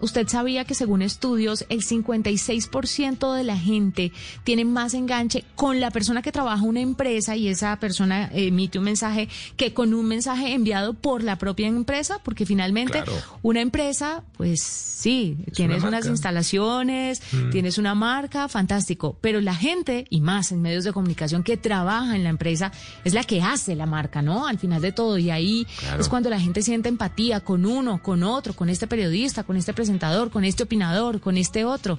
Usted sabía que según estudios el 56% de la gente tiene más enganche con la persona que trabaja una empresa y esa persona emite un mensaje que con un mensaje enviado por la propia empresa, porque finalmente una empresa, pues sí, tienes unas instalaciones, mm. tienes una marca, fantástico, pero la gente y más en medios de comunicación que trabaja en la empresa es la que hace la marca, ¿no? Al final de todo y ahí es cuando la gente siente empatía con uno, con otro, con este periodista, con este presentador, con este opinador, con este otro.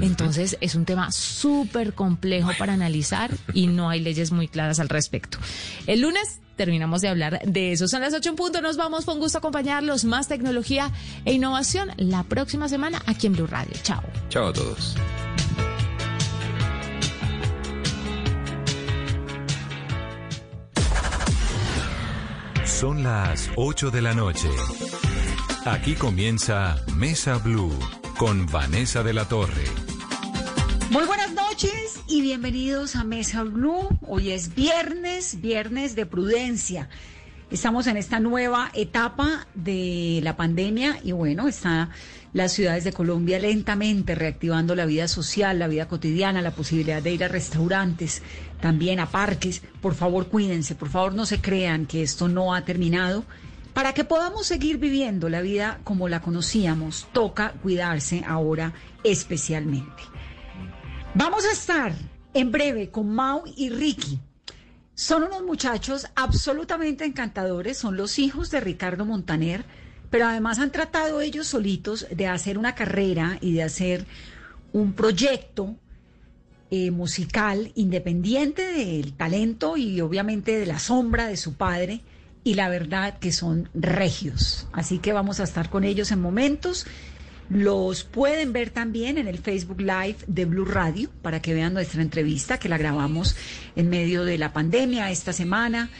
Entonces es un tema súper complejo para analizar y no hay leyes muy claras al respecto. El lunes terminamos de hablar de eso. Son las ocho en punto. Nos vamos. con gusto acompañarlos. Más tecnología e innovación la próxima semana aquí en Blue Radio. Chao. Chao a todos. Son las 8 de la noche. Aquí comienza Mesa Blue con Vanessa de la Torre. Muy buenas noches y bienvenidos a Mesa Blue. Hoy es viernes, viernes de prudencia. Estamos en esta nueva etapa de la pandemia y bueno, están las ciudades de Colombia lentamente reactivando la vida social, la vida cotidiana, la posibilidad de ir a restaurantes, también a parques. Por favor, cuídense, por favor, no se crean que esto no ha terminado para que podamos seguir viviendo la vida como la conocíamos, toca cuidarse ahora especialmente. Vamos a estar en breve con Mau y Ricky. Son unos muchachos absolutamente encantadores, son los hijos de Ricardo Montaner, pero además han tratado ellos solitos de hacer una carrera y de hacer un proyecto eh, musical independiente del talento y obviamente de la sombra de su padre y la verdad que son regios. Así que vamos a estar con ellos en momentos. Los pueden ver también en el Facebook Live de Blue Radio para que vean nuestra entrevista que la grabamos en medio de la pandemia esta semana,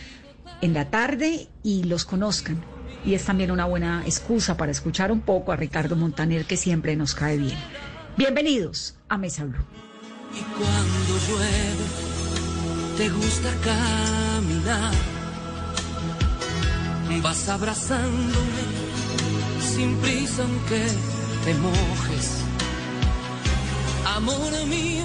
en la tarde, y los conozcan. Y es también una buena excusa para escuchar un poco a Ricardo Montaner que siempre nos cae bien. Bienvenidos a Mesa Blue. Y cuando llueve, te gusta caminar vas abrazándome sin prisa aunque te mojes. Amor mío,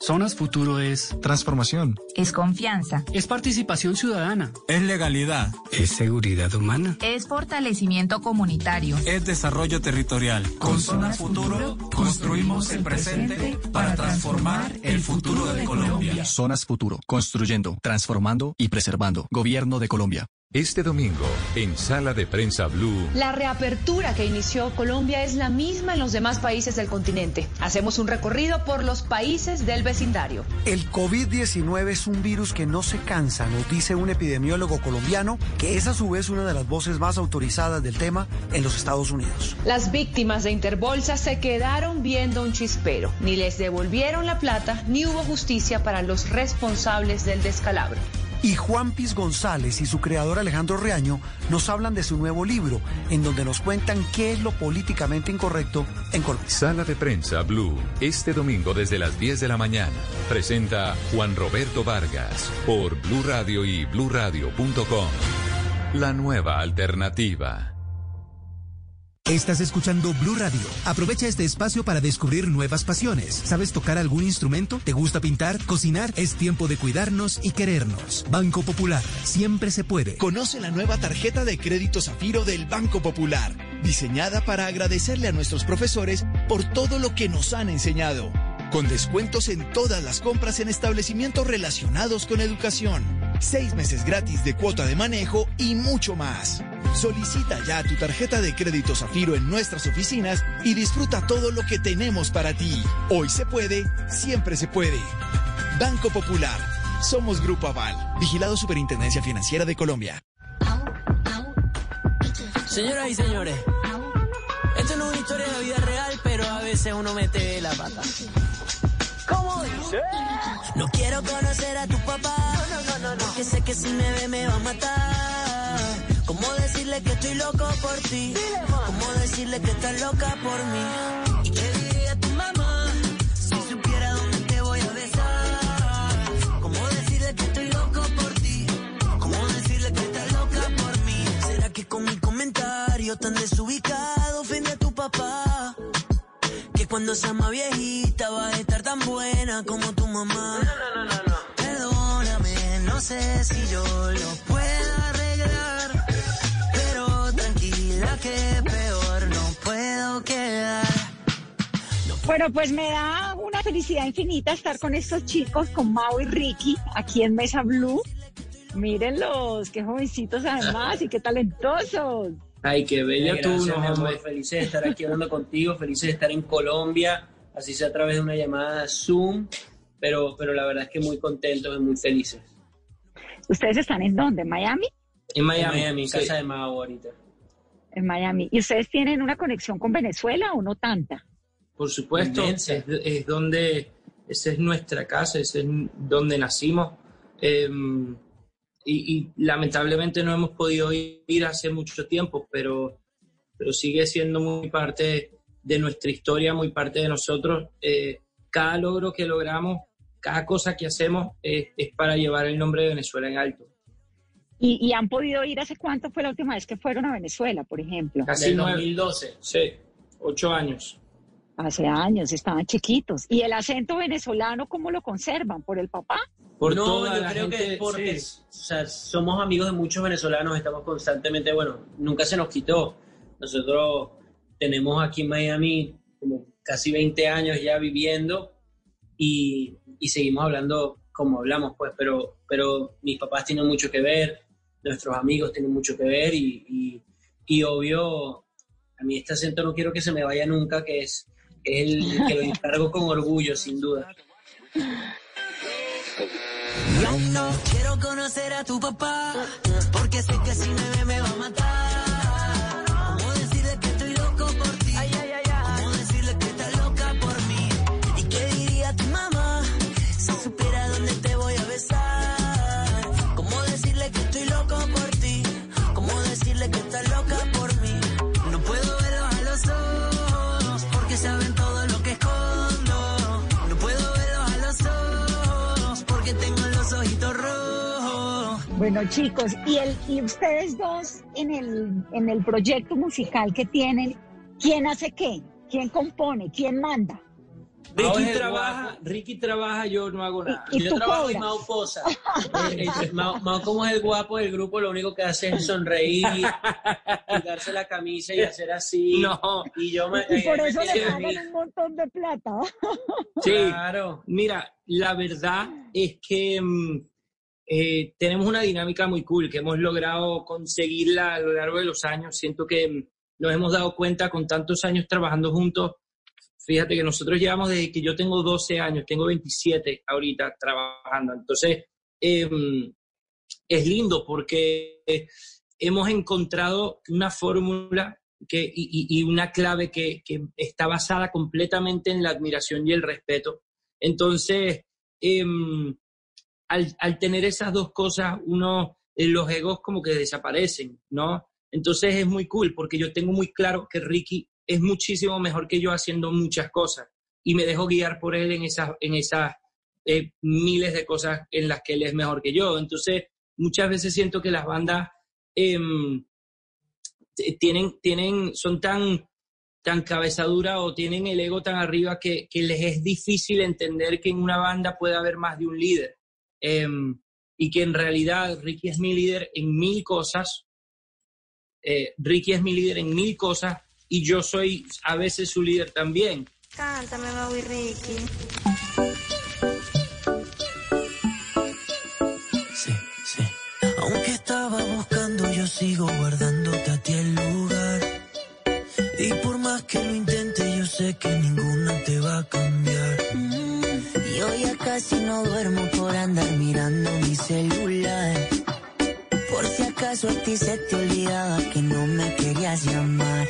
Zonas Futuro es transformación. Es confianza. Es participación ciudadana. Es legalidad. Es seguridad humana. Es fortalecimiento comunitario. Es desarrollo territorial. Con Zonas Futuro construimos el presente para transformar el futuro de Colombia. Zonas Futuro, construyendo, transformando y preservando. Gobierno de Colombia. Este domingo, en Sala de Prensa Blue. La reapertura que inició Colombia es la misma en los demás países del continente. Hacemos un recorrido por los países del vecindario. El COVID-19 es un virus que no se cansa, nos dice un epidemiólogo colombiano, que es a su vez una de las voces más autorizadas del tema en los Estados Unidos. Las víctimas de Interbolsa se quedaron viendo un chispero. Ni les devolvieron la plata, ni hubo justicia para los los responsables del descalabro. Y Juan Piz González y su creador Alejandro Reaño nos hablan de su nuevo libro, en donde nos cuentan qué es lo políticamente incorrecto en Colombia. Sala de prensa Blue, este domingo desde las 10 de la mañana. Presenta Juan Roberto Vargas por Blue Radio y bluradio.com. La nueva alternativa. Estás escuchando Blue Radio. Aprovecha este espacio para descubrir nuevas pasiones. ¿Sabes tocar algún instrumento? ¿Te gusta pintar? ¿Cocinar? Es tiempo de cuidarnos y querernos. Banco Popular. Siempre se puede. Conoce la nueva tarjeta de crédito Zafiro del Banco Popular, diseñada para agradecerle a nuestros profesores por todo lo que nos han enseñado. Con descuentos en todas las compras en establecimientos relacionados con educación. Seis meses gratis de cuota de manejo y mucho más. Solicita ya tu tarjeta de crédito Zafiro en nuestras oficinas y disfruta todo lo que tenemos para ti. Hoy se puede, siempre se puede. Banco Popular. Somos Grupo Aval. Vigilado Superintendencia Financiera de Colombia. Señoras y señores, esto no es una historia de vida real, pero a veces uno mete la pata. ¿Cómo dice? No quiero conocer a tu papá, no, no, no, no, porque sé que si me ve me va a matar. ¿Cómo decirle que estoy loco por ti? ¿Cómo decirle que estás loca por mí? ¿Y qué diría tu mamá si supiera dónde te voy a besar? ¿Cómo decirle que estoy loco por ti? ¿Cómo decirle que estás loca por mí? ¿Será que con mi comentario tan desubicado ofende a tu papá? Cuando sea más viejita va a estar tan buena como tu mamá. No, no, no, no. Perdóname, no sé si yo lo pueda arreglar. Pero tranquila que peor no puedo quedar. Bueno, pues me da una felicidad infinita estar con estos chicos, con Mau y Ricky, aquí en Mesa Blue. Mírenlos, qué jovencitos además y qué talentosos. Ay, qué bella Gracias, tú, mi no, amor. hombre. Felices de estar aquí hablando contigo, felices de estar en Colombia, así sea a través de una llamada Zoom, pero, pero la verdad es que muy contentos y muy felices. ¿Ustedes están en dónde? ¿En Miami? En Miami, en sí. casa de Mau ahorita. En Miami. ¿Y ustedes tienen una conexión con Venezuela o no tanta? Por supuesto, es, donde, esa es nuestra casa, ese es donde nacimos. Eh, y, y lamentablemente no hemos podido ir hace mucho tiempo, pero, pero sigue siendo muy parte de nuestra historia, muy parte de nosotros. Eh, cada logro que logramos, cada cosa que hacemos es, es para llevar el nombre de Venezuela en alto. ¿Y, y han podido ir hace cuánto fue la última vez que fueron a Venezuela, por ejemplo? Casi nueve- 2012. Sí, ocho años. Hace años, estaban chiquitos. ¿Y el acento venezolano cómo lo conservan? ¿Por el papá? Por no, toda yo la creo que gente, es porque sí. o sea, somos amigos de muchos venezolanos, estamos constantemente, bueno, nunca se nos quitó. Nosotros tenemos aquí en Miami como casi 20 años ya viviendo y, y seguimos hablando como hablamos, pues, pero, pero mis papás tienen mucho que ver, nuestros amigos tienen mucho que ver y, y, y obvio, a mí este acento no quiero que se me vaya nunca, que es, es el que lo encargo con orgullo, sin duda. Yo no quiero conocer a tu papá, porque sé que si me ve me va a matar. Bueno, chicos, y el y ustedes dos en el en el proyecto musical que tienen, ¿quién hace qué? ¿Quién compone? ¿Quién manda? Ricky trabaja, guapo. Ricky trabaja, yo no hago nada. Y Yo tú trabajo y cobras. Mao posa. Eh, eh, Mao, Mao, como es el guapo del grupo, lo único que hace es sonreír, quitarse la camisa y hacer así. No. Y yo me. Y por eh, eso me le pagan un montón de plata. Sí, Claro. mira, la verdad es que mm, eh, tenemos una dinámica muy cool que hemos logrado conseguirla a lo largo de los años. Siento que nos hemos dado cuenta con tantos años trabajando juntos. Fíjate que nosotros llevamos desde que yo tengo 12 años, tengo 27 ahorita trabajando. Entonces, em, es lindo porque hemos encontrado una fórmula que, y, y- una clave que, que está basada completamente en la admiración y el respeto. Entonces, em, al, tener esas dos cosas, uno, eh, los egos como que desaparecen, ¿no? Entonces es muy cool porque yo tengo muy claro que Ricky es muchísimo mejor que yo haciendo muchas cosas y me dejo guiar por él en esas, en esas eh, miles de cosas en las que él es mejor que yo. Entonces, muchas veces siento que las bandas em, tienen, tienen, son tan, tan cabezadura o tienen el ego tan arriba que, que, les es difícil entender que en una banda puede haber más de un líder. Em, y que en realidad Ricky es mi líder en mil cosas. Eh, Ricky es mi líder en mil cosas y yo soy a veces su líder también. Cántame, Mau y Ricky. Sí, sí. Aunque estaba buscando, yo sigo guardándote a ti el lugar. Y por más que lo intente, yo sé que ninguna te va a cambiar. Mm, yo ya casi no duermo por andar mirando mi celular. Por si acaso a ti se te olvidaba que no me querías llamar.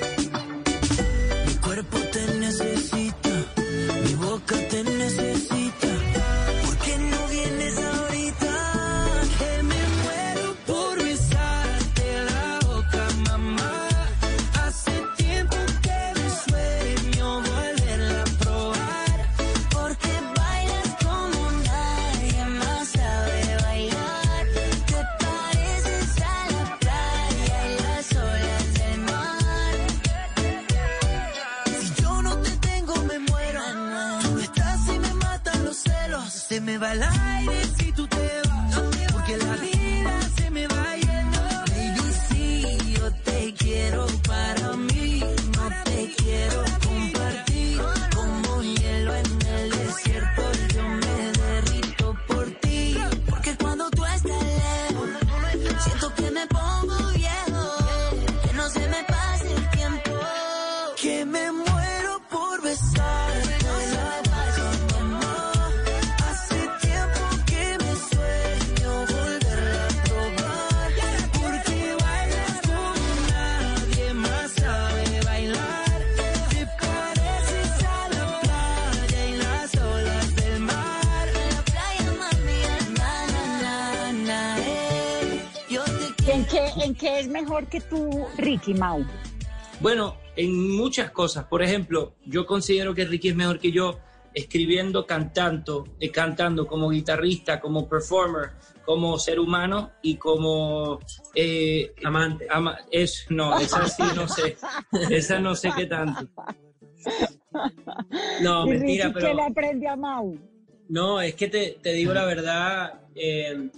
¿En qué, ¿En qué es mejor que tú, Ricky Mau? Bueno, en muchas cosas. Por ejemplo, yo considero que Ricky es mejor que yo escribiendo, cantando, eh, cantando como guitarrista, como performer, como ser humano y como eh, amante. es, no, esa sí no sé. Esa no sé qué tanto. No, ¿Y mentira, Ricky, pero... ¿Qué le aprende a Mau? No, es que te, te digo la verdad, eh,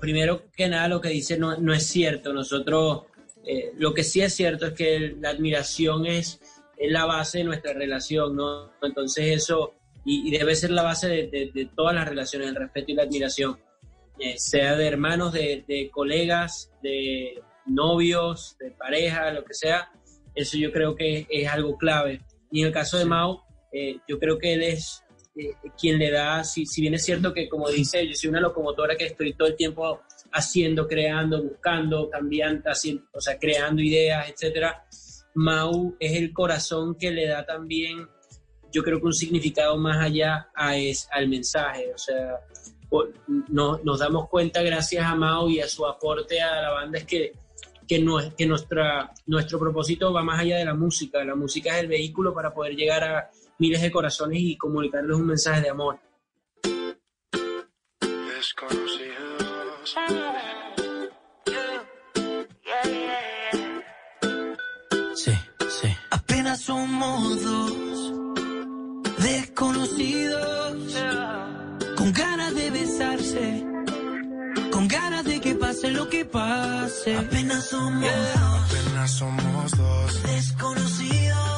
primero que nada lo que dice no, no es cierto. Nosotros, eh, lo que sí es cierto es que la admiración es, es la base de nuestra relación, ¿no? Entonces eso, y, y debe ser la base de, de- de todas las relaciones, el respeto y la admiración, eh, sea de hermanos, de, de colegas, de novios, de pareja, lo que sea. Eso yo creo que es algo clave. Y en el caso de Mau, eh, yo creo que él es eh, quien le da, si, si bien es cierto que como dice, yo soy una locomotora que estoy todo el tiempo haciendo, creando, buscando, cambiando, haciendo, o sea, creando ideas, etcétera. Mau es el corazón que le da también, yo creo que un significado más allá a es, al mensaje, o sea, no- nos damos cuenta gracias a Mau y a su aporte a la banda es que, que, nue- que nuestra, nuestro propósito va más allá de la música, la música es el vehículo para poder llegar a miles de corazones y comunicarles un mensaje de amor. Sí, sí. Apenas somos dos desconocidos con ganas de besarse, con ganas de que pase lo que pase. Apenas somos dos. Apenas somos dos. Desconocidos,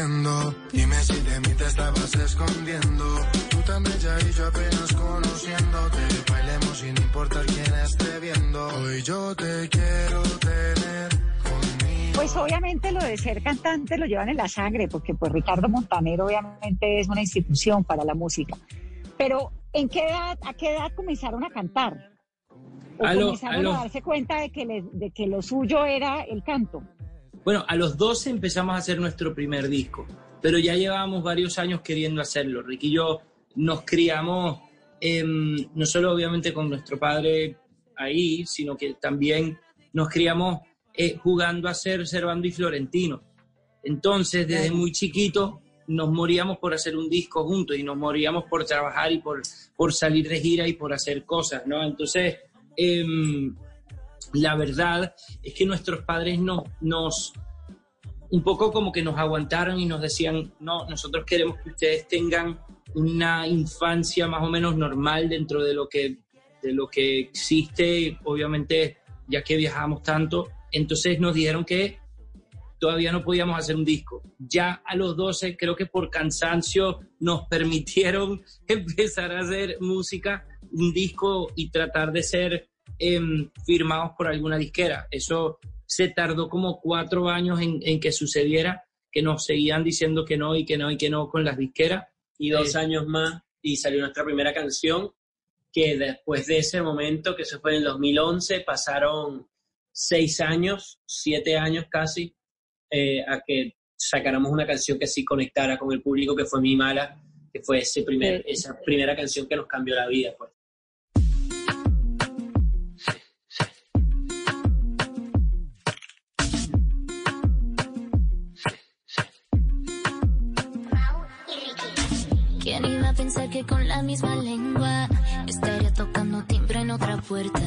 Entiendo. Dime si de mí te estabas escondiendo. Tú también ya y yo apenas conociéndote. Bailemos sin importar quién esté viendo. Hoy yo te quiero tener conmigo. Pues obviamente lo de ser cantante lo llevan en la sangre, porque pues Ricardo Montaner obviamente es una institución para la música. Pero ¿en qué edad, a qué edad comenzaron a cantar? ¿O comenzaron a darse cuenta de que, le- de que lo suyo era el canto? Bueno, a los 12 empezamos a hacer nuestro primer disco, pero ya llevábamos varios años queriendo hacerlo. Ricky y yo nos criamos em, no solo obviamente con nuestro padre ahí, sino que también nos criamos eh, jugando a ser Servando y Florentino. Entonces, desde muy chiquito nos moríamos por hacer un disco juntos y nos moríamos por trabajar y por, por salir de gira y por hacer cosas, ¿no? Entonces, em, la verdad es que nuestros padres no, nos, un poco como que nos aguantaron y nos decían, no, nosotros queremos que ustedes tengan una infancia más o menos normal dentro de lo que, de lo que existe, obviamente, ya que viajamos tanto. Entonces nos dijeron que todavía no podíamos hacer un disco. Ya a los 12, creo que por cansancio, nos permitieron empezar a hacer música, un disco y tratar de ser em, firmados por alguna disquera. Eso se tardó como cuatro años en, en que sucediera, que nos seguían diciendo que no y que no y que no con las disqueras. y dos Eh, años más y salió nuestra primera canción, que después de ese momento, que se fue en el 2011, pasaron seis años, siete años casi, eh, a que sacáramos una canción que sí conectara con el público, que fue Mi Mala, que fue ese primer, esa primera canción que nos cambió la vida. Pues. ¿Quién iba a pensar que con la misma lengua estaría tocando timbre en otra puerta?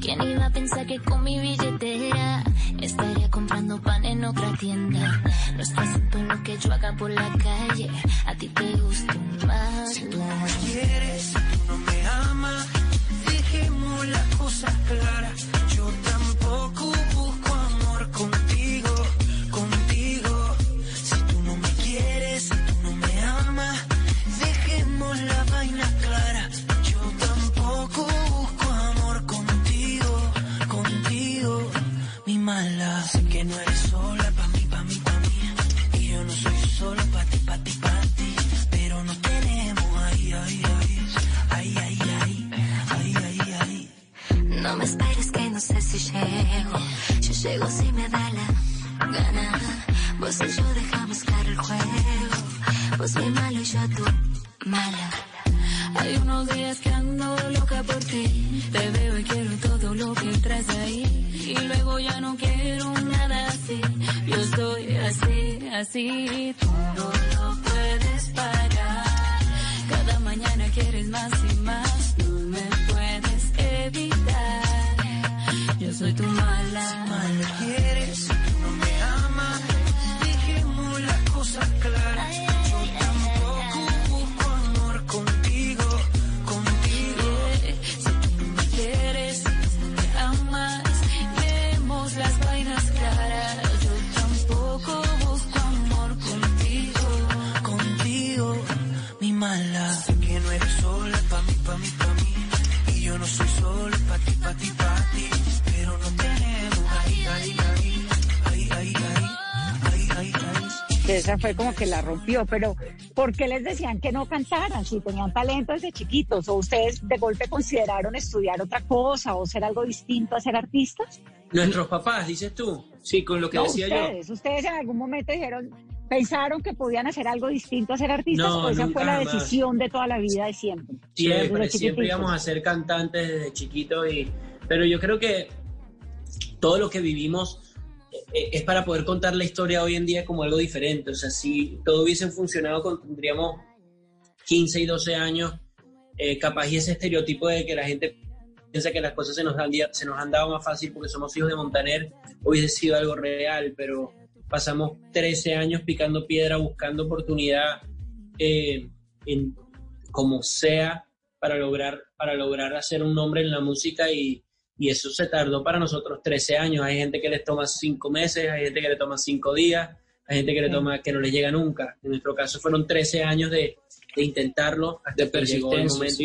¿Quién iba a pensar que con mi billetera estaría comprando pan en otra tienda? No es asunto lo que yo haga por la calle, a ti te gusta más. Si tú no quieres, tú no me amas, dejemos las cosas claras. Esa fue como que la rompió, pero ¿por qué les decían que no cantaran si tenían talento desde chiquitos? ¿O ustedes de golpe consideraron estudiar otra cosa o ser algo distinto a ser artistas? Nuestros papás, dices tú. Sí, con lo que No, decía yo. ustedes, en algún momento dijeron, pensaron que podían hacer algo distinto a ser artistas No, o esa fue la decisión de toda la vida de siempre. Siempre, siempre íbamos a ser cantantes desde chiquitos y pero yo creo que todo lo que vivimos es para poder contar la historia hoy en día como algo diferente. O sea, si todo hubiese funcionado, tendríamos 15 y 12 años, eh, capaz y ese estereotipo de que la gente piensa que las cosas se nos, dia- se nos han dado más fácil porque somos hijos de Montaner, hubiese sido algo real, pero pasamos 13 años picando piedra, buscando oportunidad eh, en, como sea para lograr, para lograr hacer un nombre en la música y, y eso se tardó para nosotros 13 años. Hay gente que les toma 5 meses, hay gente que le toma 5 días, hay gente que le toma que no les llega nunca. En nuestro caso fueron 13 años de, de intentarlo hasta De que llegó el momento.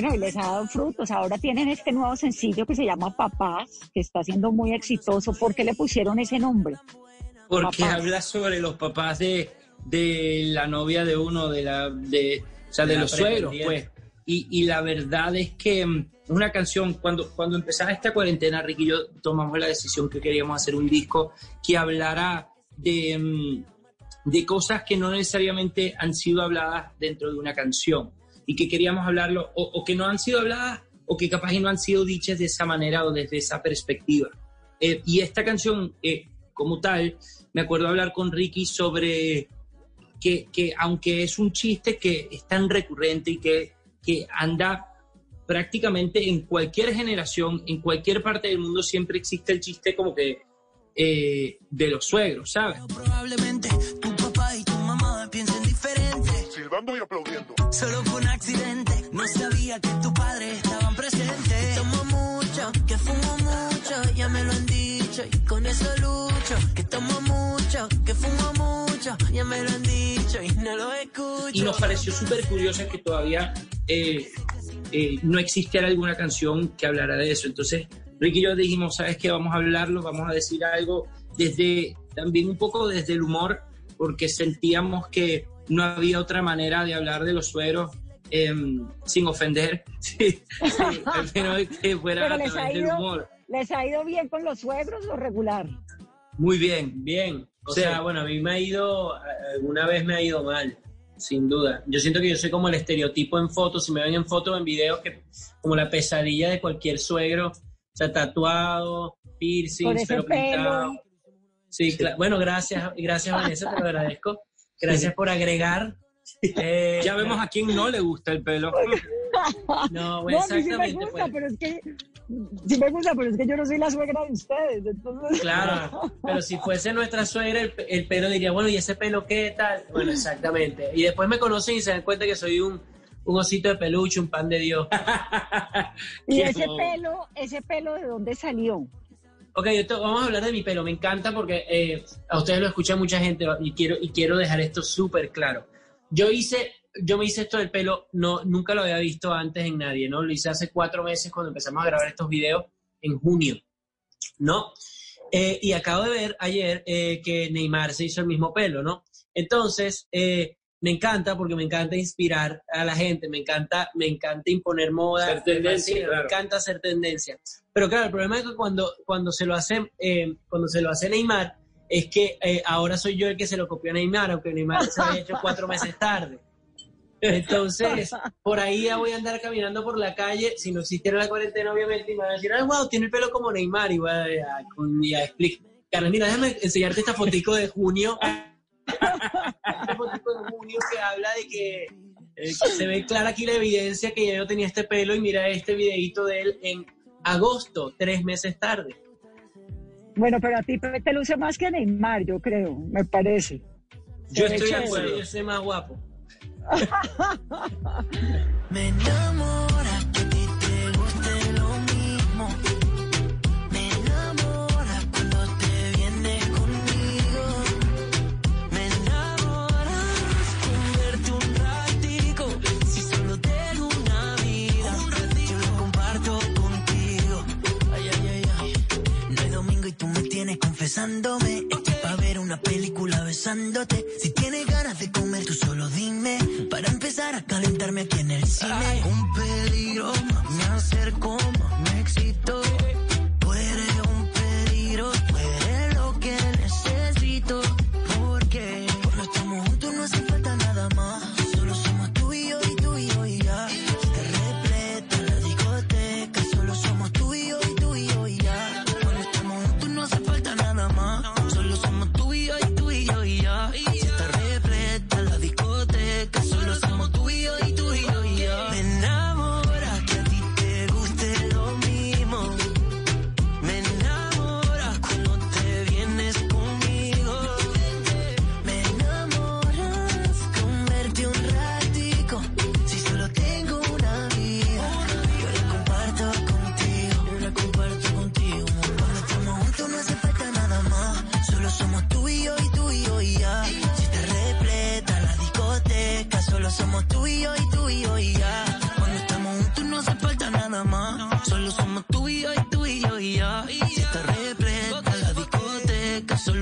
Bueno, y les ha dado frutos. Ahora tienen este nuevo sencillo que se llama Papás, que está siendo muy exitoso. ¿Por qué le pusieron ese nombre? Porque Papás. habla sobre los papás de, de la novia de uno, de la, de, o sea, de, los suegros, pues. Y, y la verdad es que mm, es una canción, cuando, cuando empezaba esta cuarentena, Ricky y yo tomamos la decisión que queríamos hacer un disco que hablara de, mm, de cosas que no necesariamente han sido habladas dentro de una canción y que queríamos hablarlo o, o que no han sido habladas o que capaz y no han sido dichas de esa manera o desde esa perspectiva. Eh, y esta canción, eh, como tal, me acuerdo hablar con Ricky sobre que, que aunque es un chiste que es tan recurrente y que, que anda prácticamente en cualquier generación, en cualquier parte del mundo, siempre existe el chiste como que eh, de los suegros, ¿sabes? probablemente tu papá y tu mamá piensen diferente? Silbando y aplaudiendo. Solo fue un accidente. No sabía que tu padre estaban presentes. Tomo mucho, que fumo mucho, ya me lo han dicho y con eso lucho. Que tomo mucho, que fumo mucho, ya me lo han dicho y no lo escucho. Y nos pareció súper curioso que todavía eh, eh, no existiera alguna canción que hablara de eso. Entonces, Ricky y yo dijimos, ¿sabes qué? Vamos a hablarlo, vamos a decir algo desde, también un poco desde el humor, porque sentíamos que no había otra manera de hablar de los sueros em, sin ofender, sí, sí, que fuera Pero a les ha, través del ido, humor. ¿les ha ido bien con los suegros o regular? Muy bien, Bien, o Sí. sea, bueno, a mí me ha ido, alguna vez me ha ido mal, sin duda. Yo siento que yo soy como el estereotipo en fotos, si me ven en fotos o en videos, que como la pesadilla de cualquier suegro, o sea, tatuado, ese pero pintado. Sí, cla- bueno, gracias, gracias Vanessa, te lo agradezco. Gracias por agregar. Eh, Ya vemos a quién no le gusta el pelo. No, No, bueno, a mí sí me exactamente. gusta, pues. pero es que sí me gusta, pero es que yo no soy la suegra de ustedes, entonces. Claro, pero si fuese nuestra suegra, el, el pelo diría, bueno, ¿y ese pelo qué tal? Bueno, exactamente. Y después me conocen y se dan cuenta que soy un, un osito de peluche, un pan de Dios. Y ese pelo, ese pelo de dónde salió. Ok, vamos a hablar de mi pelo. Me encanta porque eh, a ustedes lo escucha mucha gente y quiero, y quiero dejar esto súper claro. Yo hice, yo me hice esto del pelo, no, nunca lo había visto antes en nadie, ¿no? Lo hice hace cuatro meses cuando empezamos a grabar estos videos en junio, ¿no? Eh, y acabo de ver ayer eh, que Neymar se hizo el mismo pelo, ¿no? Entonces, me encanta porque me encanta inspirar a la gente, me encanta, me encanta imponer moda, me fascina, claro. me encanta hacer tendencia. Pero claro, el problema es que cuando, cuando se lo hace, eh, cuando se lo hace Neymar, es que eh, ahora soy yo el que se lo copió a Neymar, aunque Neymar se lo había hecho cuatro meses tarde. Entonces, por ahí ya voy a andar caminando por la calle, si no existiera la cuarentena, obviamente, y me van a decir, ay, wow, tiene el pelo como Neymar, y voy a, a, a explicar. Carlos, mira, déjame enseñarte esta fotico de junio. Fotico de junio que habla de que, eh, que se ve clara aquí la evidencia que ya yo tenía este pelo, y mira este videito de él en agosto, tres meses tarde. Bueno, pero a ti te luce más que a Neymar, yo creo, me parece. Yo Se estoy de acuerdo, yo soy más guapo. Me enamora confesándome. Estoy pa' ver una película besándote. Si tienes ganas de comer, tú solo dime. Para empezar a calentarme aquí en el cine. Un peligro, me acerco, me excito.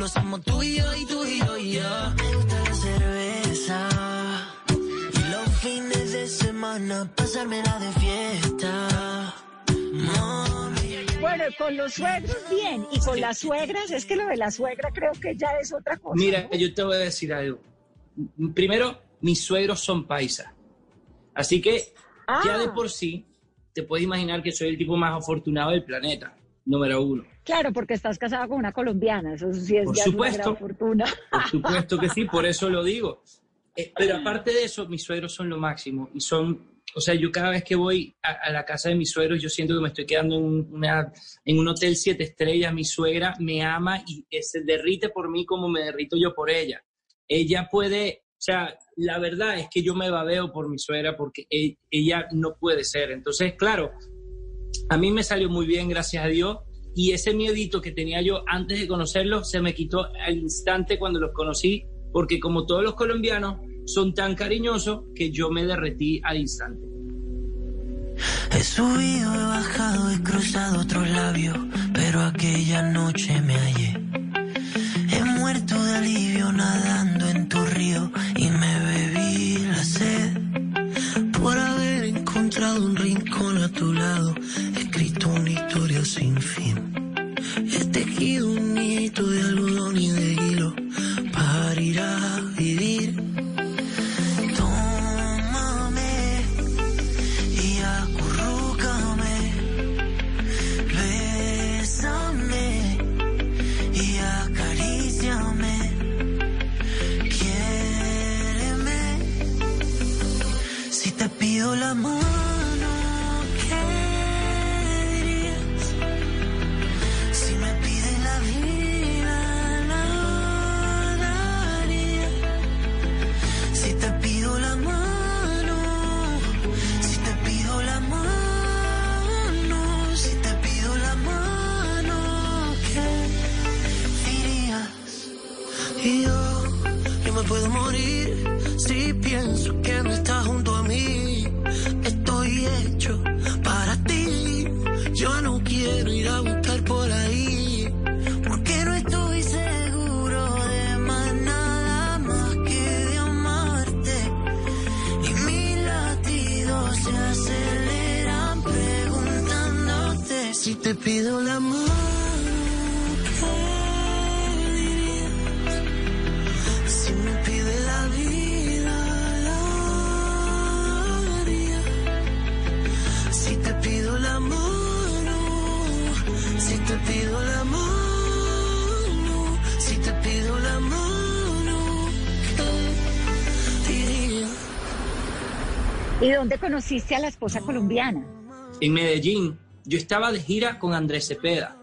Solo somos tú y yo y tú y yo y ya. Me gusta la cerveza y los fines de semana pasármela de fiesta. Mami. Bueno, con los suegros bien, y con las suegras, es que lo de la suegra creo que ya es otra cosa. Mira, ¿no? yo te voy a decir algo. Primero, mis suegros son paisas. Así que ya Ah. de por sí te puedes imaginar que soy el tipo más afortunado del planeta, número uno. Claro, porque estás casado con una colombiana, eso sí es Por ya una supuesto. gran fortuna. Por supuesto que sí, por eso lo digo. Eh, pero aparte de eso, mis suegros son lo máximo y son, o sea, yo cada vez que voy a, a la casa de mis suegros, yo siento que me estoy quedando en un, una- en un hotel siete estrellas. Mi suegra me ama y eh, se derrite por mí como me derrito yo por ella. Ella puede, o sea, la verdad es que yo me babeo por mi suegra porque e- ella no puede ser. Entonces, claro, a mí me salió muy bien, gracias a Dios. Y ese miedito que tenía yo antes de conocerlos se me quitó al instante cuando los conocí, porque como todos los colombianos son tan cariñosos que yo me derretí al instante. He subido, he bajado, he cruzado otros labios, pero aquella noche me hallé. He muerto de alivio nadando en tu río y me bebí la sed. Por haber encontrado un rincón a tu lado, escrito una historia sin fin. He tejido un nidito de algodón y de hilo para ir a vivir. Tómame y acurrúcame, bésame y acaríciame, quiéreme. Si te pido la mano, Yo me puedo morir si pienso que no estás junto a mí. Estoy hecho para ti. Yo no quiero ir a buscar por ahí. Porque no estoy seguro de más nada más que de amarte. Y mis latidos se aceleran preguntándote si te pido la mano. ¿Y dónde conociste a la esposa colombiana? En Medellín, yo estaba de gira con Andrés Cepeda.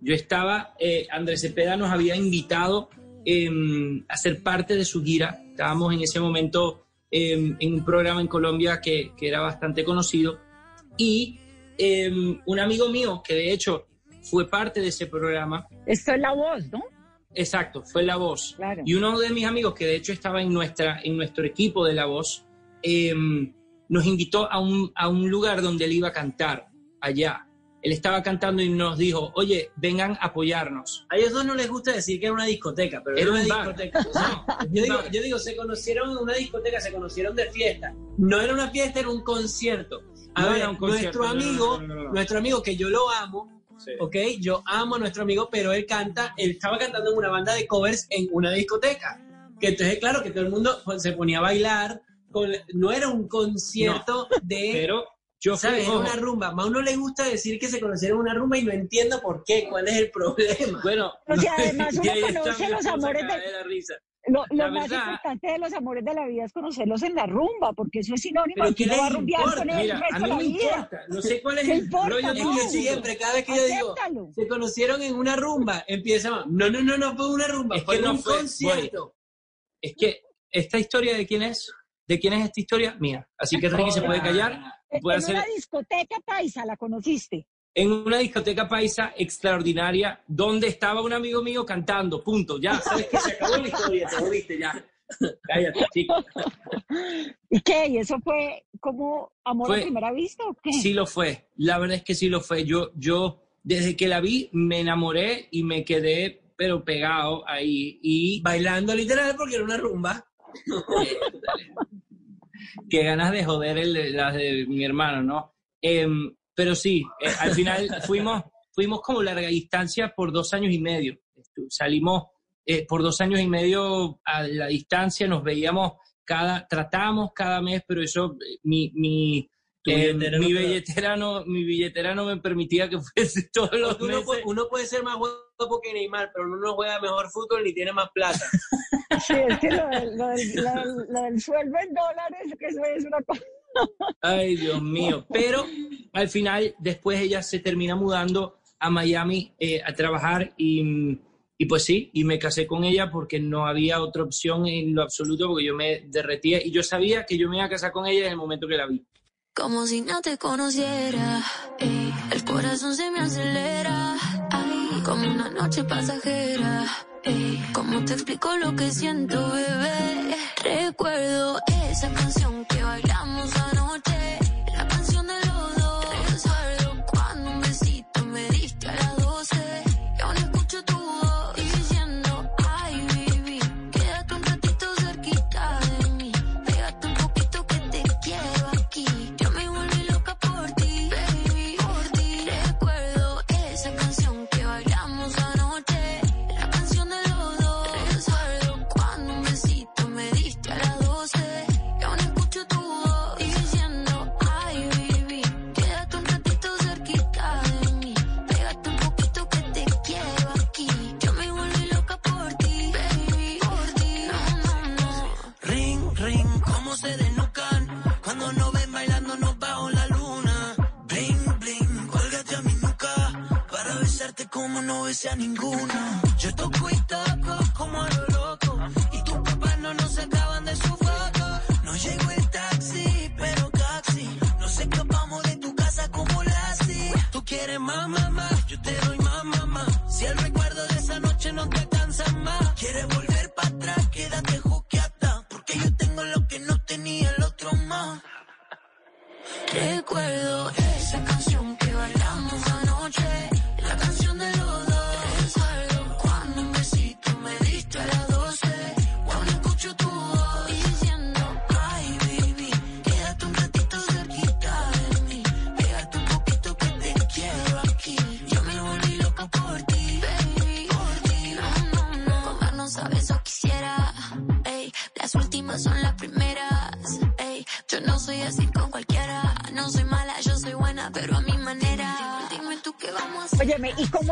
Yo estaba, eh, Andrés Cepeda nos había invitado em, a ser parte de su gira. Estábamos en ese momento em, en un programa en Colombia que, que era bastante conocido. Y em, un amigo mío, que de hecho fue parte de ese programa, Esto es la voz, ¿no? Exacto, fue La Voz. Claro. Y uno de mis amigos, que de hecho estaba en, nuestra, en nuestro equipo de La Voz, eh, nos invitó a un, a un lugar donde él iba a cantar, allá. Él estaba cantando y nos dijo, oye, vengan a apoyarnos. A ellos dos no les gusta decir que era una discoteca, pero Era una un discoteca. No, yo, digo, yo digo, se conocieron en una discoteca, se conocieron de fiesta. No era una fiesta, era un concierto. A No ver, era un concierto, nuestro amigo, no, nuestro amigo que yo lo amo, ¿ok? Yo amo a nuestro amigo, pero él canta, él estaba cantando en una banda de covers en una discoteca. Que entonces, claro, que todo el mundo pues, se ponía a bailar. Con, no era un concierto de... Pero yo fui, ¿Sabes? Era ojo. una rumba. A uno le gusta decir que se conocieron en una rumba y no entiendo por qué, cuál es el problema. Bueno, O sea, además uno conoce los amores de- de la risa. Lo, lo La más verdad- importante de los amores de la vida es conocerlos en la rumba, porque eso es sinónimo de que ¿qué uno va a rumbear importa? con el Mira, resto a de mí la me vida. importa. No sé cuál es ¿Qué el rollo Es tuyo. que siempre, cada vez que yo digo, Acéptalo. se conocieron en una rumba, empiezan, no, no, no, no fue una rumba, Es fue que no un fue, concierto. Es que esta historia de quién es, de quién es esta historia, mía. Así que Ricky se puede callar. Puede En hacer una discoteca paisa la conociste. en una discoteca paisa extraordinaria donde estaba un amigo mío cantando. Punto. Ya, sabes que se acabó la historia, te jodiste ya. Cállate, chico. ¿Y qué? ¿Y eso fue como amor Fue- a primera vista o qué? Sí lo fue, la verdad es que sí lo fue. Yo, yo desde que la vi me enamoré y me quedé pero pegado ahí y Bailando literal porque era una rumba. Qué ganas de joder el, las de mi hermano, ¿no? Em, pero sí, eh, al final fuimos, fuimos como larga distancia por dos años y medio. Salimos eh, por dos años y medio a la distancia, nos veíamos cada, tratábamos cada mes, pero eso, eh, mi, mi, eh, billetera mi billetera no, mi billetera no me permitía que fuese todos los Uno meses. puede, uno puede ser más guapo que Neymar, pero uno no juega mejor fútbol ni tiene más plata. Sí, es que lo, del- lo del, lo del- lo del sueldo en dólares, que eso es una cosa. Ay, Dios mío. Pero al final, después ella se termina mudando a Miami eh, a trabajar y, y pues sí, y me casé con ella porque no había otra opción en lo absoluto porque yo me derretía y yo sabía que yo me iba a casar con ella en el momento que la vi. Como si no te conociera, ey, el corazón se me acelera, ay, como una noche pasajera, ey, ¿cómo te explico lo que siento, bebé? Recuerdo esa canción que bailamos anoche,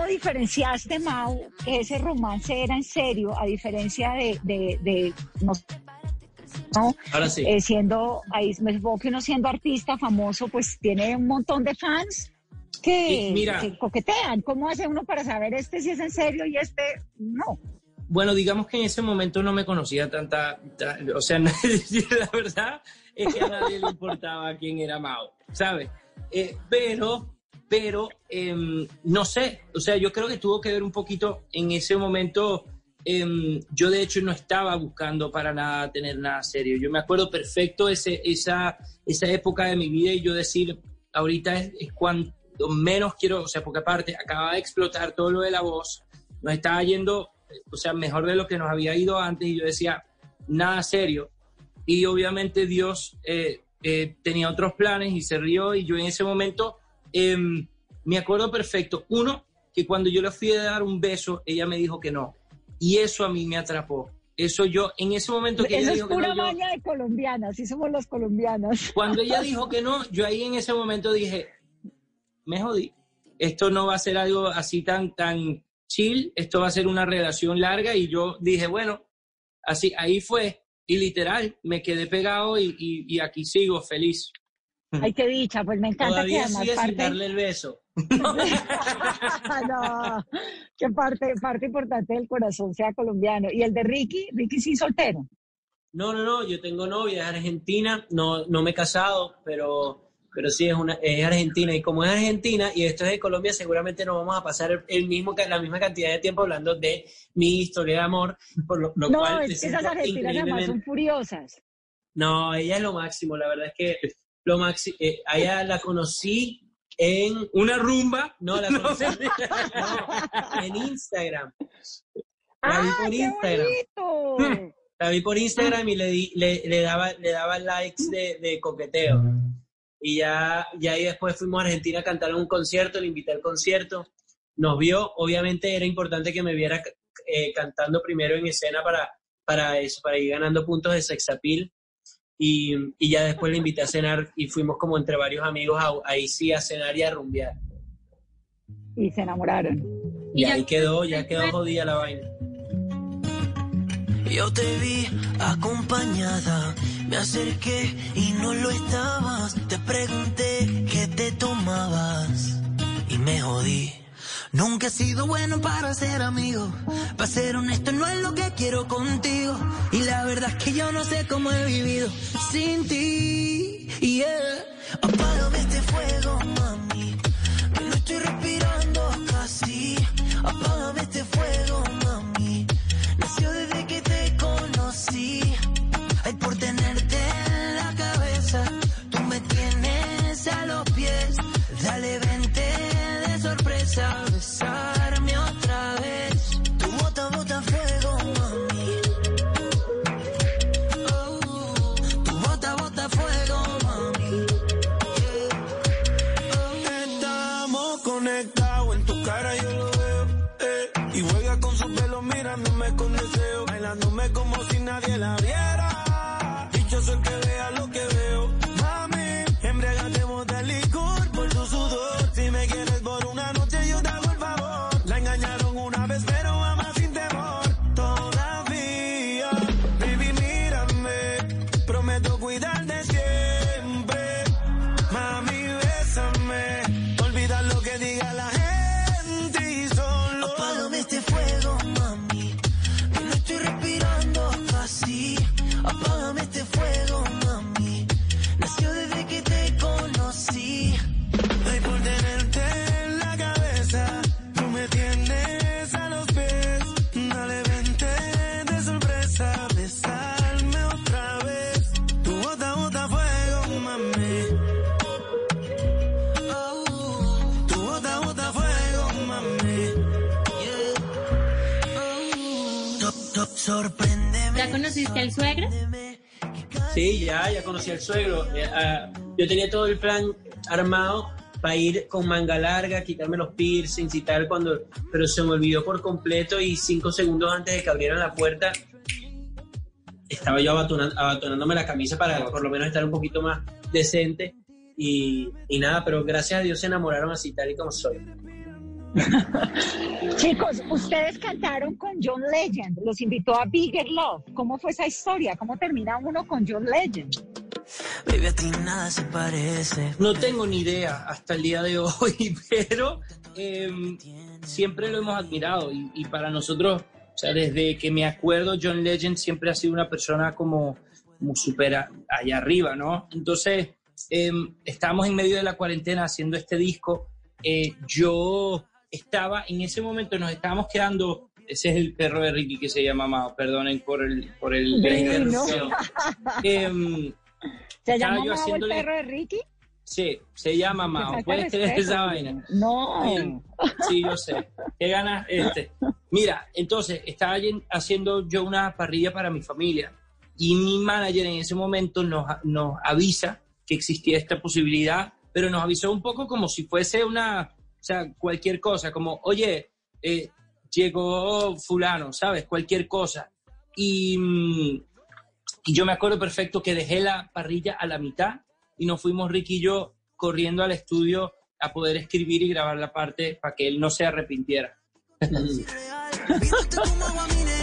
diferenciaste, Mau, que ese romance era en serio, a diferencia de, de, de no, no, Ahora sí. eh, siendo, ahí me supongo que uno siendo artista famoso, pues tiene un montón de fans que, mira- que coquetean. ¿Cómo hace uno para saber este si es en serio y este no? Bueno, digamos que en ese momento no me conocía tanta, ta- o sea, la verdad es que a nadie le importaba quién era Mao, ¿sabes? Eh, pero, pero, em, no sé, o sea, yo creo que tuvo que ver un poquito en ese momento. em, yo de hecho no estaba buscando para nada tener nada serio. Yo me acuerdo perfecto ese, esa, esa época de mi vida y yo decir, ahorita es, es cuando menos quiero, o sea, porque aparte acaba de explotar todo lo de la voz, nos estaba yendo o sea, mejor de lo que nos había ido antes y yo decía, nada serio. Y obviamente Dios eh, eh, tenía otros planes y se rió y yo en ese momento em, me acuerdo perfecto, uno, que cuando yo le fui a dar un beso, ella me dijo que no. Y eso a mí me atrapó. Eso yo, en ese momento que Eso ella es dijo que pura no, yo- maña de colombianas, sí somos los colombianos. cuando ella dijo que no, yo ahí en ese momento dije, me jodí. Esto no va a ser algo así tan, tan chill, esto va a ser una relación larga y yo dije, bueno, así, ahí fue. Y literal, me quedé pegado y, y- y aquí sigo feliz. Ay, qué dicha, pues me encanta que Todavía además sigue sin parte... darle el beso. no, que parte, parte importante del corazón sea colombiano. Y el de Ricky, Ricky sí soltero. No, no, no, yo tengo novia, es argentina, no, no me he casado, pero, pero sí es, una, es argentina. Y como es argentina y esto es de Colombia, seguramente nos vamos a pasar el mismo, la misma cantidad de tiempo hablando de mi historia de amor, por lo, lo no, cual es que esas argentinas además son furiosas. No, ella es lo máximo, la verdad es que lo máximo, a ella la conocí en una rumba. No, la conocí no, en Instagram. La vi ¡Ah, por qué Instagram. bonito! La vi por Instagram y le, di, le, le daba, le daba likes de, de coqueteo. Y ya, ya ahí después fuimos a Argentina a cantar un concierto, le invité al concierto. Nos vio, obviamente era importante que me viera eh, cantando primero en escena para, para eso, para ir ganando puntos de sexapil. Y, y ya después le invité a cenar y fuimos como entre varios amigos a- ahí sí a cenar y a rumbear. Y se enamoraron. Y ahí quedó, ya quedó jodida la vaina. Yo te vi acompañada, me acerqué y no lo estabas. Te pregunté qué te tomabas y me jodí. Nunca he sido bueno para ser amigo. Para ser honesto, no es lo que quiero contigo. Y la verdad es que yo no sé cómo he vivido sin ti. Yeah. Apágame este fuego, mami. Que no estoy respirando casi. Apágame este fuego, ¿Ya conociste al suegro? Sí, ya, ya conocí al suegro. Eh, ah, yo tenía todo el plan armado para ir con manga larga, quitarme los piercings y tal, cuando, pero se me olvidó por completo y cinco segundos antes de que abrieran la puerta estaba yo abatonándome la camisa para por lo menos estar un poquito más decente y, y nada, pero gracias a Dios se enamoraron así tal y como soy. Chicos, ustedes cantaron con John Legend, los invitó a Bigger Love. ¿Cómo fue esa historia? ¿Cómo termina uno con John Legend? Baby, a ti nada se parece. No tengo ni idea hasta el día de hoy, pero em, siempre lo hemos admirado y, y para nosotros, o sea, desde que me acuerdo, John Legend siempre ha sido una persona como, como súper allá arriba, ¿no? Entonces, em, estábamos en medio de la cuarentena haciendo este disco. Eh, yo estaba, en ese momento nos estábamos quedando, ese es el perro de Ricky que se llama Mao, perdonen por el, por el, la interrupción. Em, ¿Se llama Mao el haciéndole- perro de Ricky? Sí, se llama Mao. ¿Puedes creer esa vaina? No. Sí, sí, yo sé. ¿Qué ganas este? Mira, entonces estaba haciendo yo una parrilla para mi familia y mi manager en ese momento nos, nos avisa que existía esta posibilidad, pero nos avisó un poco como si fuese una, sea, cualquier cosa, como, oye, eh, llegó fulano, ¿sabes? Cualquier cosa. Y, mm, y yo me acuerdo perfecto que dejé la parrilla a la mitad y nos fuimos Ricky y yo corriendo al estudio a poder escribir y grabar la parte para que él no se arrepintiera.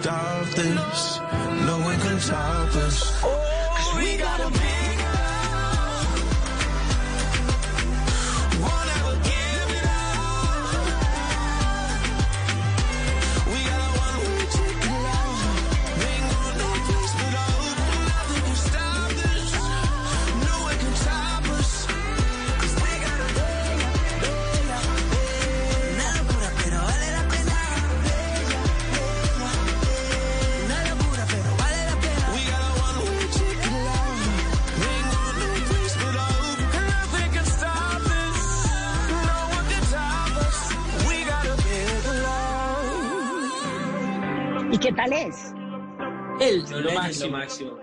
Stop.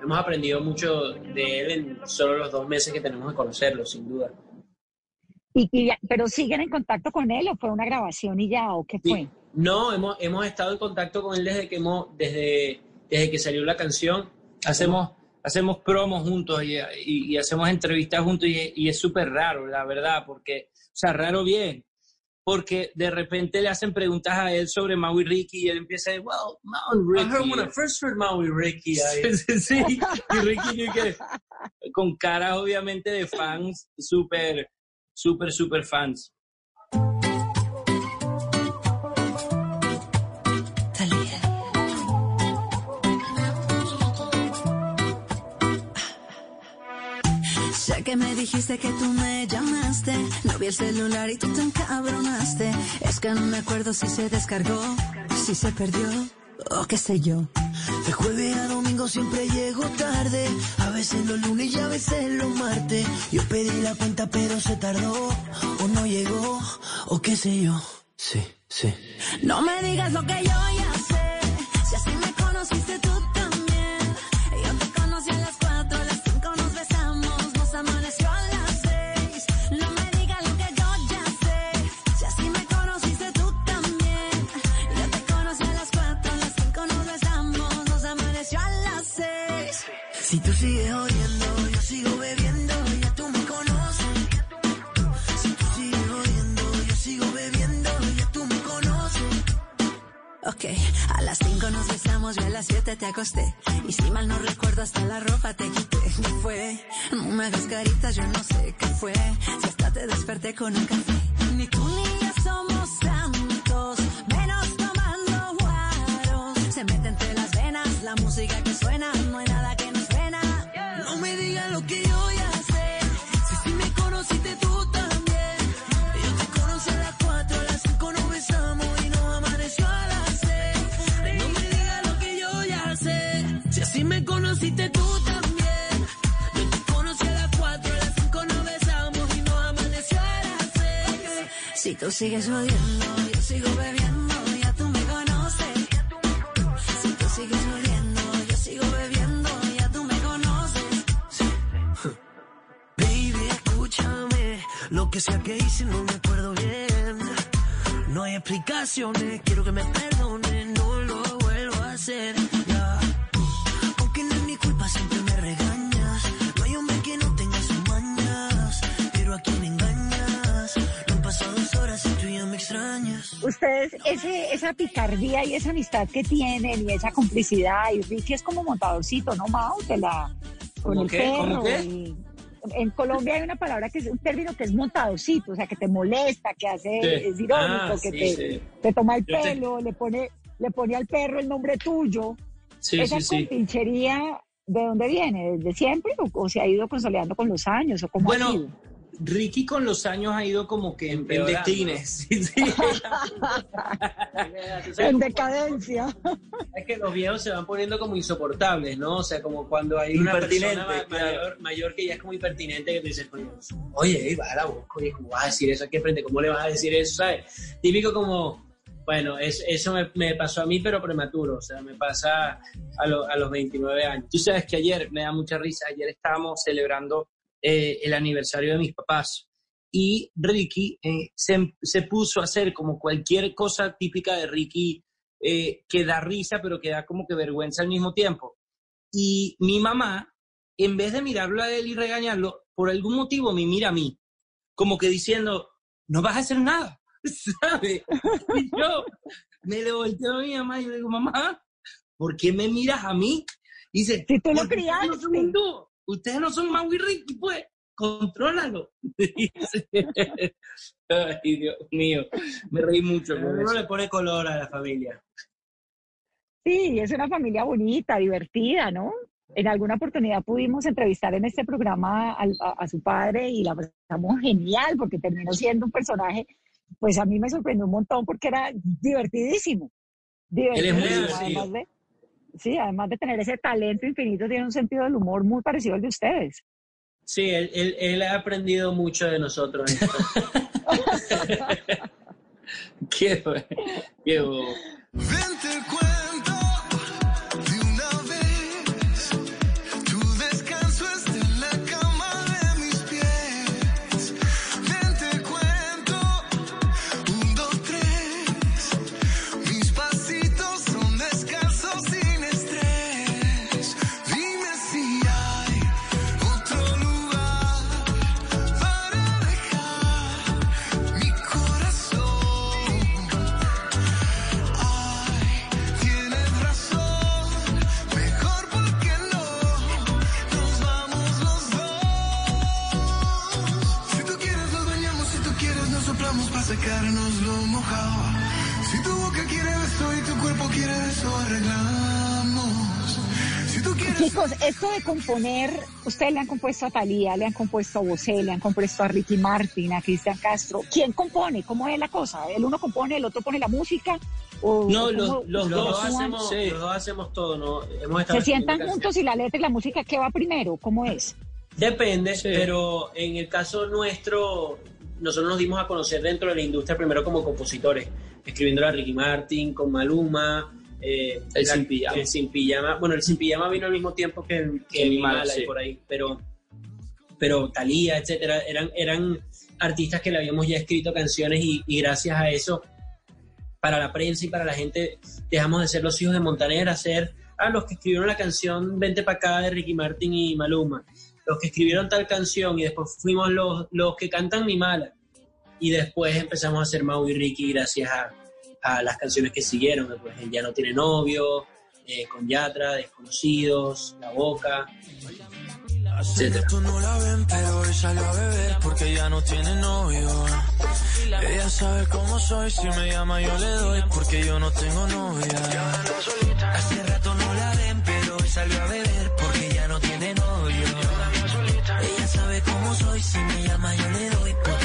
Hemos aprendido mucho de él en solo los dos meses que tenemos de conocerlo, sin duda. Y, y ya- ¿Pero siguen en contacto con él o fue una grabación y ya o qué fue? No, hemos, hemos estado en contacto con él desde que hemos, desde, desde que salió la canción. Hacemos, hacemos promos juntos y, y- y hacemos entrevistas juntos y, y es súper raro, la verdad, porque, o sea, raro bien, porque de repente le hacen preguntas a él sobre Maui Ricky y él empieza a decir, well, Maui Ricky. I heard when I first heard Maui Ricky, I- Sí, sí, sí. Y Ricky con caras obviamente de fans, súper, súper, súper fans. Sé que me dijiste que tú me llamaste. No vi el celular y tú te encabronaste. Es que no me acuerdo si se descargó, si se perdió o qué sé yo. De jueves a domingo siempre llego tarde. A veces los lunes y a veces los martes. Yo pedí la cuenta pero se tardó. O no llegó, o qué sé yo. Sí, sí. No me digas lo que yo ya sé. Yo a las 7 te acosté. Y si mal no recuerdo, hasta la ropa te quité. ¿Qué fue? No me hagas caritas, yo no sé qué fue. Si hasta te desperté con un café. Ni tú ni yo somos santos, menos tomando guaros. Se mete entre las venas la música que suena, Si tú sigues odiando, yo sigo bebiendo, ya tú me conoces. Si tú sigues odiando, yo sigo bebiendo, ya tú me conoces. Baby, escúchame. Lo que sea que hice no me acuerdo bien. No hay explicaciones, quiero que me perdonen, no lo vuelvo a hacer. Ustedes, ese, esa picardía y esa amistad que tienen y esa complicidad, y Ricky es como montadorcito, ¿no, Mau? De la, con ¿Cómo el qué? perro. Y- en Colombia hay una palabra que es un término que es montadorcito, o sea, que te molesta, que hace, Sí. es irónico, Ah, que sí, te, sí. te toma el Yo te- pelo, le pone, le pone al perro el nombre tuyo. Esa compinchería, ¿de dónde viene? ¿Desde siempre o, o se ha ido consolidando con los años? ¿O cómo ha sido? Ricky con los años ha ido como que en, en declines. Sí, sí. En decadencia. Es que los viejos se van poniendo como insoportables, ¿no? O sea, como cuando hay una persona ma- claro. mayor, mayor que ya es como impertinente que tú dices, oye, va a la boca, oye, ¿cómo vas a decir eso aquí frente? ¿Cómo le vas a decir eso? ¿Sabes? Típico como, Bueno, es- eso me, me pasó a mí, pero prematuro, o sea, me pasa a, lo- a los 29 años. Tú sabes que ayer, me da mucha risa, ayer estábamos celebrando eh, el aniversario de mis papás y Ricky eh, se, se puso a hacer como cualquier cosa típica de Ricky eh, que da risa, pero que da como que vergüenza al mismo tiempo. Y mi mamá, en vez de mirarlo a él y regañarlo, por algún motivo me mira a mí, como que diciendo, no vas a hacer nada, ¿sabes? Y yo me le volteo a mi mamá y le digo, mamá, ¿por qué me miras a mí? Y dice, Si tú lo "Porque ustedes no criaste". son un dúo, ustedes no son Mau y Ricky, pues, contrólalo. Ay, Dios mío, me reí mucho con Uno eso. le pone color a la familia. Sí, es una familia bonita, divertida, ¿no? En alguna oportunidad pudimos entrevistar en este programa al- a, a su padre y la pasamos genial porque terminó siendo un personaje, pues a mí me sorprendió un montón porque era divertidísimo. Él es muy Divertidísimo, divertido. además de, sí, además de tener ese talento infinito, tiene un sentido del humor muy parecido al de ustedes. Sí, él, él- él ha aprendido mucho de nosotros. qué, qué Chicos, esto de componer, ustedes le han compuesto a Talía, le han compuesto a Bosé, le han compuesto a Ricky Martin, a Cristian Castro. ¿Quién compone? ¿Cómo es la cosa? ¿El uno compone, el otro pone la música? ¿O No, los, dos hacemos, los dos hacemos todo, ¿no? Hemos ¿Se sientan juntos y la letra y la música qué va primero? ¿Cómo es? Depende, pero en el caso nuestro, nosotros nos dimos a conocer dentro de la industria primero como compositores, escribiendo a Ricky Martin, con Maluma, eh, El la- Sin Pijama. el Sin Pijama. Bueno, el Sin Pijama vino al mismo tiempo que, que Que Mi Mi Mala, Mala y sí. por ahí, pero, pero Thalía, etcétera, eran, eran artistas que le habíamos ya escrito canciones y, y gracias a eso, para la prensa y para la gente, dejamos de ser los hijos de Montaner a ser a los que escribieron la canción Vente para acá de Ricky Martin y Maluma, los que escribieron tal canción y después fuimos los, los que cantan Mi Mala y después empezamos a hacer Mau y Ricky gracias a, a las canciones que siguieron, después el Ya no tiene novio, eh, con Yatra, Desconocidos, La Boca, etcétera. no la ven, pero hoy salió a beber porque ya no tiene novio. Ella sabe cómo soy, si me llama yo le doy porque yo no tengo novia. Hace rato no la ven, pero hoy salió a beber porque ya no tiene novio. Ella sabe cómo soy, si me llama yo le doy porque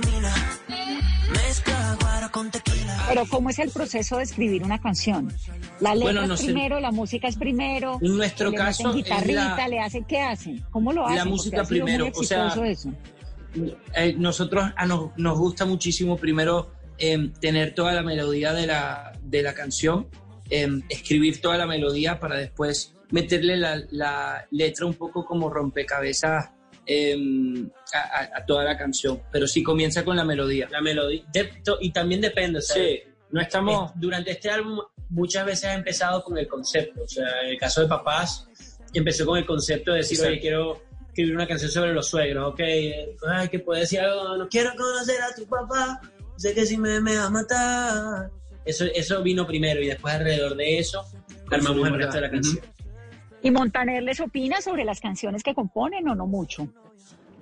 Pero ¿cómo es el proceso de escribir una canción? La letra Bueno, no es sé. primero, la música es primero. En nuestro le caso guitarrita, la- le hacen, ¿qué hacen? ¿Cómo lo hacen? La música primero, o sea, eso. eh, nosotros a nos, nos gusta muchísimo primero eh, tener toda la melodía de la, de la canción, eh, escribir toda la melodía para después meterle la, la letra un poco como rompecabezas eh, a, toda la canción. Pero sí comienza con la melodía. La melodía. y también depende, o sea, Sí. no estamos. durante este álbum muchas veces ha empezado con el concepto. O sea, en el caso de Papás, empezó con el concepto de decir, Exacto. oye, quiero escribir una canción sobre los suegros, ok, ay, que puede decir algo, no quiero conocer a tu papá, sé que si me, me va a matar. Eso, eso vino primero y después alrededor de eso armamos el resto de la canción. ¿Y Montaner les opina sobre las canciones que componen o no mucho?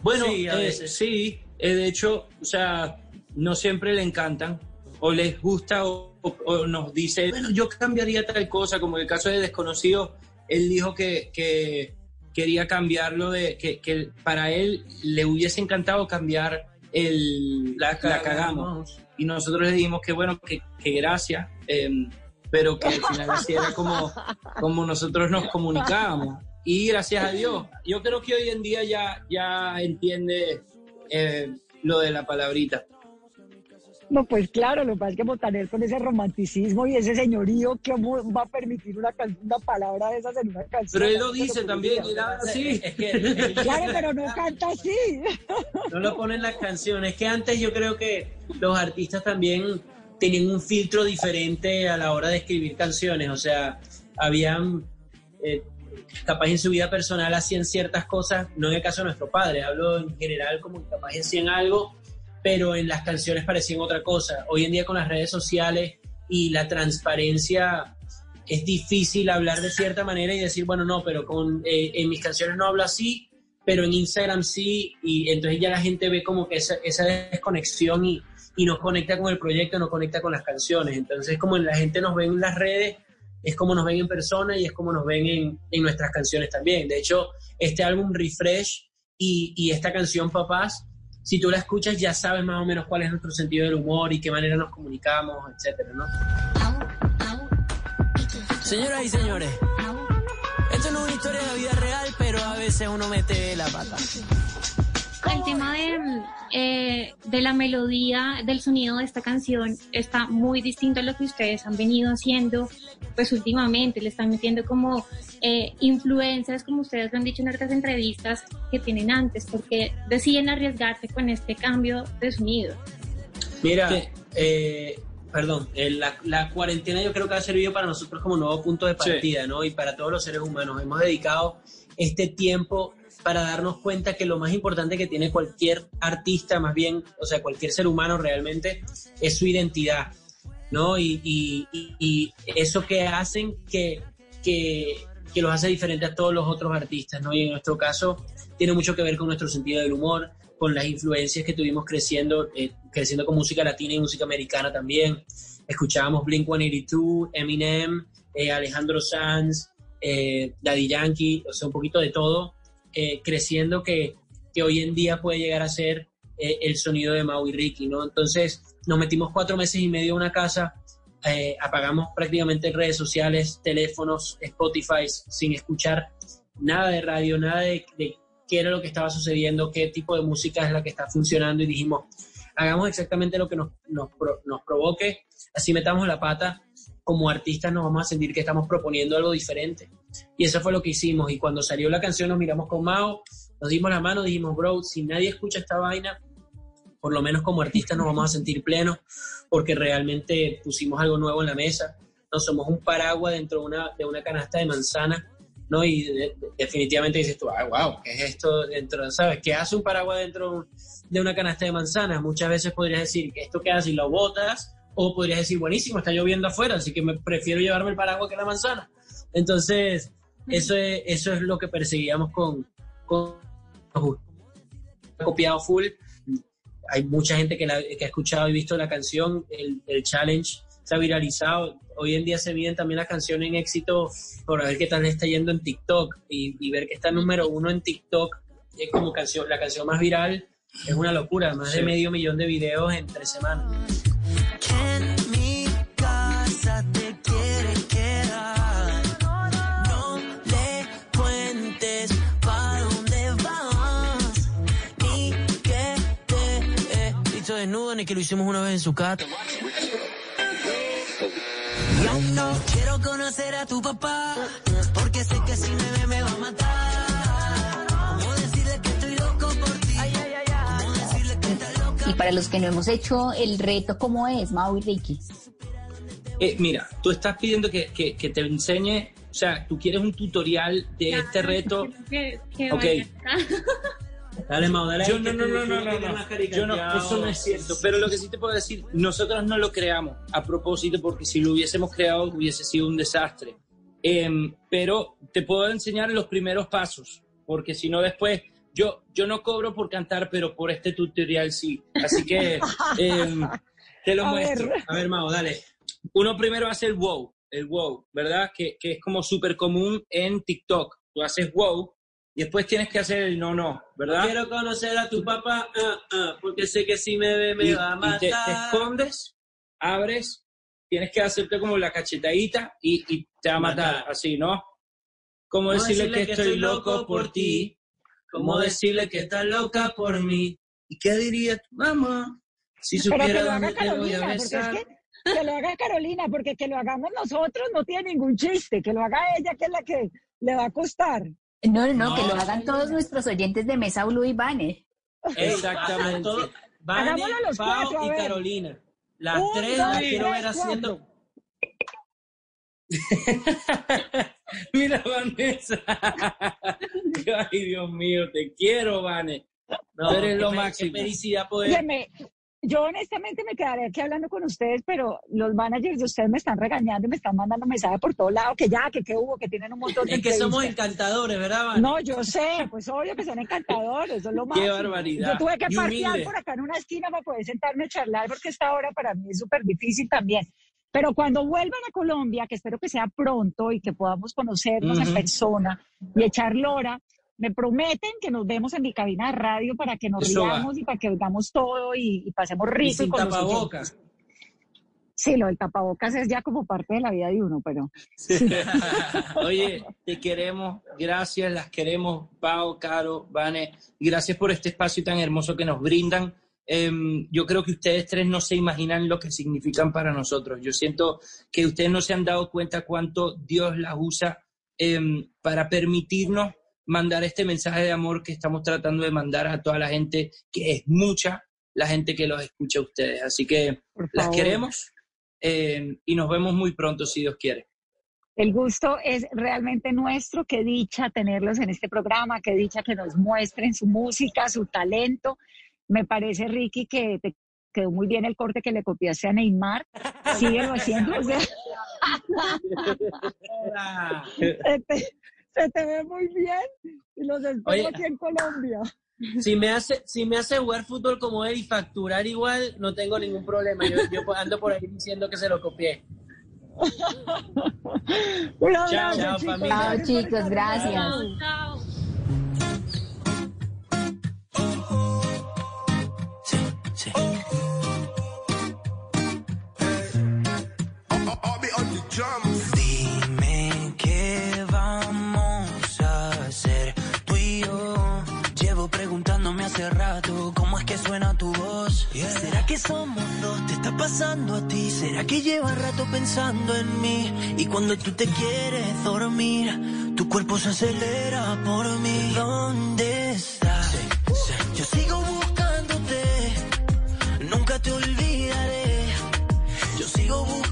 Bueno, Sí, a eh, sí, eh, de hecho, o sea, no siempre le encantan, o les gusta o, o- o nos dice, bueno, yo cambiaría tal cosa, como en el caso de Desconocido, él dijo que, que quería cambiarlo, de que, que para él le hubiese encantado cambiar el, la, la cagamos. Y nosotros le dijimos que bueno, que, que gracias, em, pero que al final así era como, como nosotros nos comunicábamos. Y gracias a Dios, yo creo que hoy en día ya, ya entiende eh, lo de la palabrita. No, pues claro, lo que pasa es que Montaner con ese romanticismo y ese señorío, ¿cómo va a permitir una, can- una palabra de esas en una canción? Pero él lo dice también, habla así. Es que Claro, pero no canta así. no lo ponen las canciones. Que antes yo creo que los artistas también tenían un filtro diferente a la hora de escribir canciones. O sea, habían, eh, capaz en su vida personal hacían ciertas cosas, no en el caso de nuestro padre, hablo en general como que capaz hacían algo, pero en las canciones parecían otra cosa. Hoy en día con las redes sociales y la transparencia es difícil hablar de cierta manera y decir, bueno, no, pero con, eh, en mis canciones no hablo así, pero en Instagram sí, y entonces ya la gente ve como que esa, esa desconexión y, y nos conecta con el proyecto, nos conecta con las canciones. Entonces, como la gente nos ve en las redes, es como nos ven en persona y es como nos ven en, en nuestras canciones también. De hecho, este álbum Refresh y, y esta canción Papás, si tú la escuchas ya sabes más o menos cuál es nuestro sentido del humor y qué manera nos comunicamos, etcétera, ¿no? Señoras y señores, esto no es una historia de la vida real, pero a veces uno mete la pata. El tema de, eh, de la melodía, del sonido de esta canción está muy distinto a lo que ustedes han venido haciendo pues últimamente. Le están metiendo como eh, influencias, como ustedes lo han dicho en otras entrevistas que tienen antes, porque deciden arriesgarse con este cambio de sonido. Mira, eh, perdón, eh, la, la cuarentena yo creo que ha servido para nosotros como nuevo punto de partida, ¿no? Y para todos los seres humanos. Hemos dedicado este tiempo para darnos cuenta que lo más importante que tiene cualquier artista, más bien, o sea, cualquier ser humano realmente, es su identidad, ¿no? Y, y- y- y eso que hacen que, que, que los hace diferente a todos los otros artistas, ¿no? Y en nuestro caso tiene mucho que ver con nuestro sentido del humor, con las influencias que tuvimos creciendo, eh, creciendo con música latina y música americana también. Escuchábamos Blink-182, Eminem, eh, Alejandro Sanz, eh, Daddy Yankee, o sea, un poquito de todo, eh, creciendo que, que hoy en día puede llegar a ser eh, el sonido de Mau y Ricky, ¿no? Entonces nos metimos cuatro meses y medio en una casa, eh, apagamos prácticamente redes sociales, teléfonos, Spotify, sin escuchar nada de radio, nada de, de qué era lo que estaba sucediendo, qué tipo de música es la que está funcionando y dijimos, hagamos exactamente lo que nos, nos, nos provoque, así metamos la pata, como artistas nos vamos a sentir que estamos proponiendo algo diferente. Y eso fue lo que hicimos. Y cuando salió la canción nos miramos con Mao, nos dimos la mano, dijimos, bro, si nadie escucha esta vaina, por lo menos como artistas nos vamos a sentir plenos porque realmente pusimos algo nuevo en la mesa. No somos un paraguas dentro de una, de una canasta de manzana, ¿no? Y de- de- definitivamente dices tú, ah, wow, ¿qué es esto dentro? ¿Sabes? ¿Qué hace un paraguas dentro de una canasta de manzanas? Muchas veces podrías decir que esto que hace y lo botas, o podrías decir, buenísimo, está lloviendo afuera, así que me prefiero llevarme el paraguas que la manzana. Entonces, eso es, eso es lo que perseguíamos con, con copiado full. Hay mucha gente que, la- que ha escuchado y visto la canción, el, el challenge se ha viralizado. Hoy en día se miden también las canciones en éxito por ver qué tal le está yendo en TikTok y, y ver que está número uno en TikTok es como canción, la canción más viral. Es una locura, más de medio millón de videos en tres semanas. Desnudo, ni que lo hicimos una vez en su casa. Yo no quiero conocer a tu papá, porque sé que si me ve me va a matar. ¿Cómo decirle que estoy loco por ti? ¿Cómo decirle que está loca? Y para los que no hemos hecho el reto, ¿cómo es, Mau y Ricky? Eh, mira, tú estás pidiendo que, que- que te enseñe, o sea, tú quieres un tutorial de este reto. Que, que Ok. Dale, Mau, dale. Yo no, no, no, no, no, no. Yo no, eso no es cierto. Pero lo que sí te puedo decir, nosotros no lo creamos a propósito porque si lo hubiésemos creado hubiese sido un desastre. Em, pero te puedo enseñar los primeros pasos, porque si no después yo yo no cobro por cantar, pero por este tutorial sí. Así que em, Te lo A muestro. ver. A ver, Mao, dale. Uno primero hace el wow, el wow, ¿verdad? Que, que es como súper común en TikTok. Tú haces wow y después tienes que hacer el no, no, ¿verdad? Quiero conocer a tu papá, ah, ah, porque sé que si me ve me y, va a y matar. te, te escondes, abres, tienes que hacerte como la cachetadita y, y te va a matar, Matar. así, ¿no? Como ¿Cómo decirle, que, estoy loco por ti, como decirle que estás loca por mí. ¿Y qué diría tu mamá si Pero que supiera lo haga dónde te voy a Carolina, porque es besar? que, que lo haga Carolina, porque que lo hagamos nosotros no tiene ningún chiste, que lo haga ella, que es la que le va a costar. No, no, no, que lo hagan todos nuestros oyentes de Mesa Blue y Vane. Exactamente. Los Pau cuatro, y. Carolina. Las Un, tres las quiero ver haciendo. Mira, Vanessa. Ay, Dios mío, te quiero, Vane. No, eres lo máximo. Qué felicidad poder. Óyeme, yo honestamente me quedaré aquí hablando con ustedes, pero los managers de ustedes me están regañando y me están mandando mensajes por todos lados, que ya, que qué hubo, que tienen un montón de Es que somos encantadores, ¿verdad? No, yo sé, pues obvio que son encantadores, es lo máximo. barbaridad. Yo tuve que parquear por acá en una esquina para poder sentarme a charlar, porque esta hora para mí es súper difícil también. Pero cuando vuelvan a Colombia, que espero que sea pronto y que podamos conocernos en Ujú. persona y echar lora, me prometen que nos vemos en mi cabina de radio para que nos Eso va. riamos y para que oigamos todo y, y pasemos Y rico. sin con los tapabocas. Sí, lo del tapabocas es ya como parte de la vida de uno, pero Oye, te queremos, gracias, las queremos, Pau, Caro, Vane, gracias por este espacio tan hermoso que nos brindan. Em, yo creo que ustedes tres no se imaginan lo que significan para nosotros. Yo siento que ustedes no se han dado cuenta cuánto Dios las usa em, para permitirnos mandar este mensaje de amor que estamos tratando de mandar a toda la gente, que es mucha la gente que los escucha a ustedes. Así que las queremos em, y nos vemos muy pronto, si Dios quiere. El gusto es realmente nuestro. Qué dicha tenerlos en este programa, qué dicha que nos muestren su música, su talento. Me parece, Ricky, que te quedó muy bien el corte que le copiaste a Neymar. Síguelo haciendo. o sea, se, te, ve muy bien y los espero Oye. aquí en Colombia. Si me hace, si me hace jugar fútbol como él y facturar igual, no tengo ningún problema. Yo, yo ando por ahí diciendo que se lo copié. Un Chao, abrazo, chao, chicos. familia. Chao, chicos, gracias. Chao. Somos dos? ¿Te está pasando a ti? ¿Será que llevas rato pensando en mí? Y cuando tú te quieres dormir, tu cuerpo se acelera por mí. ¿Dónde estás? Yo sigo buscándote, nunca te olvidaré. Yo sigo buscando,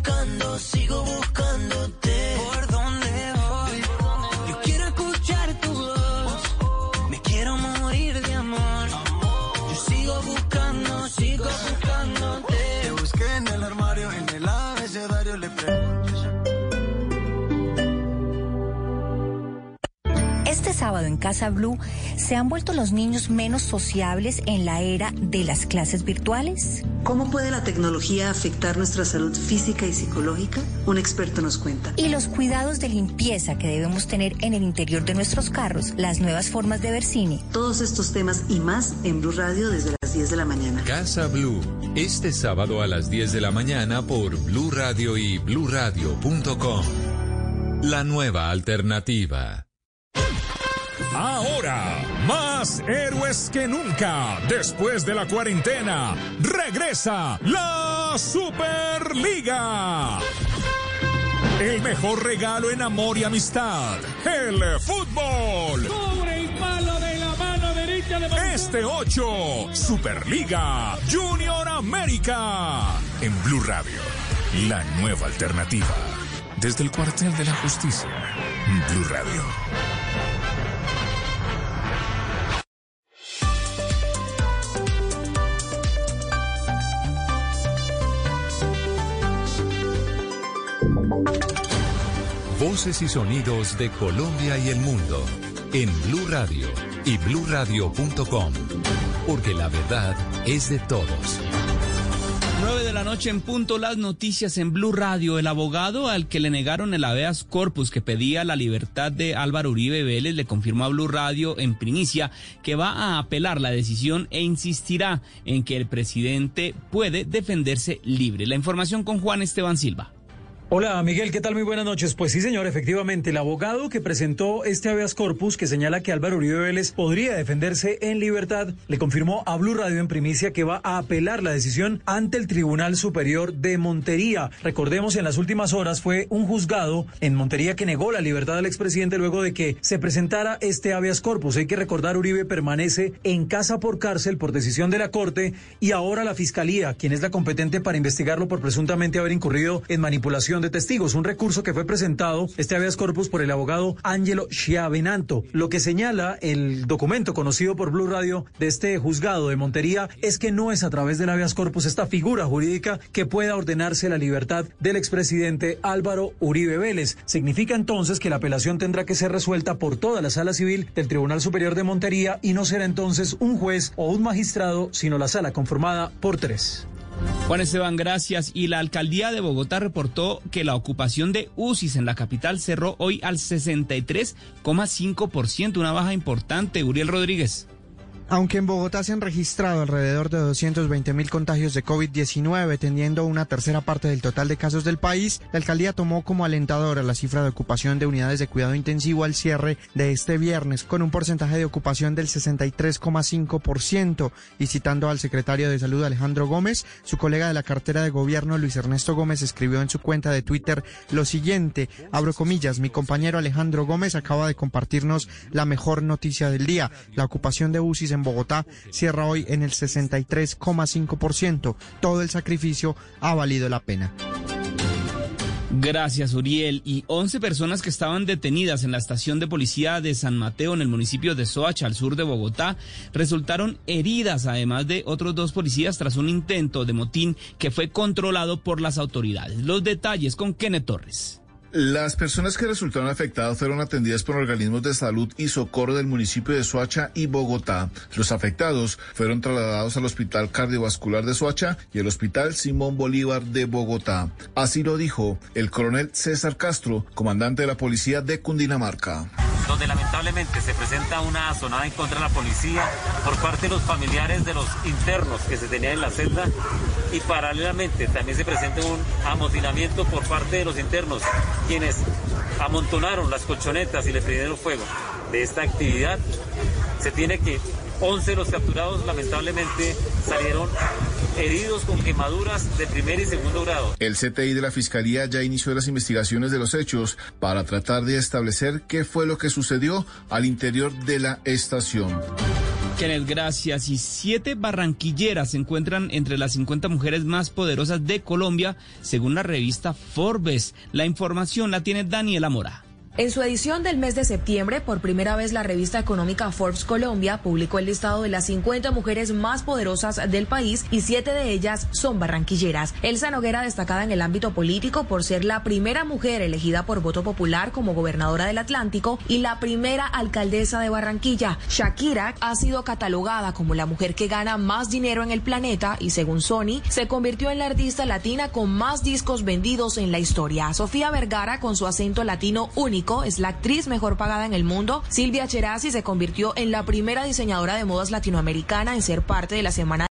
sábado en Casa Blue, ¿se han vuelto los niños menos sociables en la era de las clases virtuales? ¿Cómo puede la tecnología afectar nuestra salud física y psicológica? Un experto nos cuenta. Y los cuidados de limpieza que debemos tener en el interior de nuestros carros, las nuevas formas de ver cine. Todos estos temas y más en Blue Radio desde las 10 de la mañana. Casa Blue, este sábado a las 10 de la mañana por Blue Radio y bluradio.com. La nueva alternativa. Ahora, más héroes que nunca, después de la cuarentena, regresa la Superliga. El mejor regalo en amor y amistad, el fútbol. Sobre el palo de la mano derecha de Este 8, Superliga Junior América. En Blue Radio, la nueva alternativa. Desde el cuartel de la justicia, Blue Radio. Voces y sonidos de Colombia y el mundo en Blue Radio y bluradio.com, porque la verdad es de todos. 9 de la noche en punto las noticias en Blue Radio. El abogado al que le negaron el habeas corpus que pedía la libertad de Álvaro Uribe Vélez le confirmó a Blue Radio en primicia que va a apelar la decisión e insistirá en que el presidente puede defenderse libre. La información con Juan Esteban Silva. Hola Miguel, ¿qué tal? Muy buenas noches. Pues sí, señor, efectivamente, el abogado que presentó este habeas corpus que señala que Álvaro Uribe Vélez podría defenderse en libertad, le confirmó a Blue Radio en primicia que va a apelar la decisión ante el Tribunal Superior de Montería. Recordemos, en las últimas horas fue un juzgado en Montería que negó la libertad del expresidente luego de que se presentara este habeas corpus. Hay que recordar, Uribe permanece en casa por cárcel por decisión de la Corte y ahora la Fiscalía, quien es la competente para investigarlo por presuntamente haber incurrido en manipulación de testigos, un recurso que fue presentado, este habeas corpus, por el abogado Ángelo Chiavenanto. Lo que señala el documento conocido por Blue Radio de este juzgado de Montería es que no es a través del habeas corpus esta figura jurídica que pueda ordenarse la libertad del expresidente Álvaro Uribe Vélez. Significa entonces que la apelación tendrá que ser resuelta por toda la sala civil del Tribunal Superior de Montería y no será entonces un juez o un magistrado, sino la sala conformada por tres. Juan Esteban, gracias. Y la alcaldía de Bogotá reportó que la ocupación de UCIs en la capital cerró hoy al 63,5%, una baja importante. Uriel Rodríguez. Aunque en Bogotá se han registrado alrededor de 220 mil contagios de COVID-19, tendiendo una tercera parte del total de casos del país, la alcaldía tomó como alentadora la cifra de ocupación de unidades de cuidado intensivo al cierre de este viernes, con un porcentaje de ocupación del 63,5%. Y citando al secretario de Salud Alejandro Gómez, su colega de la cartera de gobierno Luis Ernesto Gómez escribió en su cuenta de Twitter lo siguiente, abro comillas, mi compañero Alejandro Gómez acaba de compartirnos la mejor noticia del día, la ocupación de UCIs en Bogotá cierra hoy en el 63,5%. Todo el sacrificio ha valido la pena. Gracias, Uriel. Y 11 personas que estaban detenidas en la estación de policía de San Mateo en el municipio de Soacha, al sur de Bogotá, resultaron heridas, además de otros dos policías, tras un intento de motín que fue controlado por las autoridades. Los detalles con Kenneth Torres. Las personas que resultaron afectadas fueron atendidas por organismos de salud y socorro del municipio de Soacha y Bogotá. Los afectados fueron trasladados al Hospital Cardiovascular de Soacha y el Hospital Simón Bolívar de Bogotá. Así lo dijo el coronel César Castro, comandante de la policía de Cundinamarca. Donde lamentablemente se presenta una sonada en contra de la policía por parte de los familiares de los internos que se tenían en la celda y paralelamente también se presenta un amotinamiento por parte de los internos quienes amontonaron las colchonetas y le prendieron fuego de esta actividad. Se tiene que 11 de los capturados lamentablemente salieron heridos con quemaduras de primer y segundo grado. El CTI de la Fiscalía ya inició las investigaciones de los hechos para tratar de establecer qué fue lo que sucedió al interior de la estación. Kenneth, gracias. Y siete barranquilleras se encuentran entre las 50 mujeres más poderosas de Colombia, según la revista Forbes. La información la tiene Daniela Mora. En su edición del mes de septiembre, por primera vez la revista económica Forbes Colombia publicó el listado de las 50 mujeres más poderosas del país y siete de ellas son barranquilleras. Elsa Noguera destacada en el ámbito político por ser la primera mujer elegida por voto popular como gobernadora del Atlántico y la primera alcaldesa de Barranquilla. Shakira ha sido catalogada como la mujer que gana más dinero en el planeta y según Sony se convirtió en la artista latina con más discos vendidos en la historia. Sofía Vergara con su acento latino único es la actriz mejor pagada en el mundo. Silvia Cherasi se convirtió en la primera diseñadora de modas latinoamericana en ser parte de la semana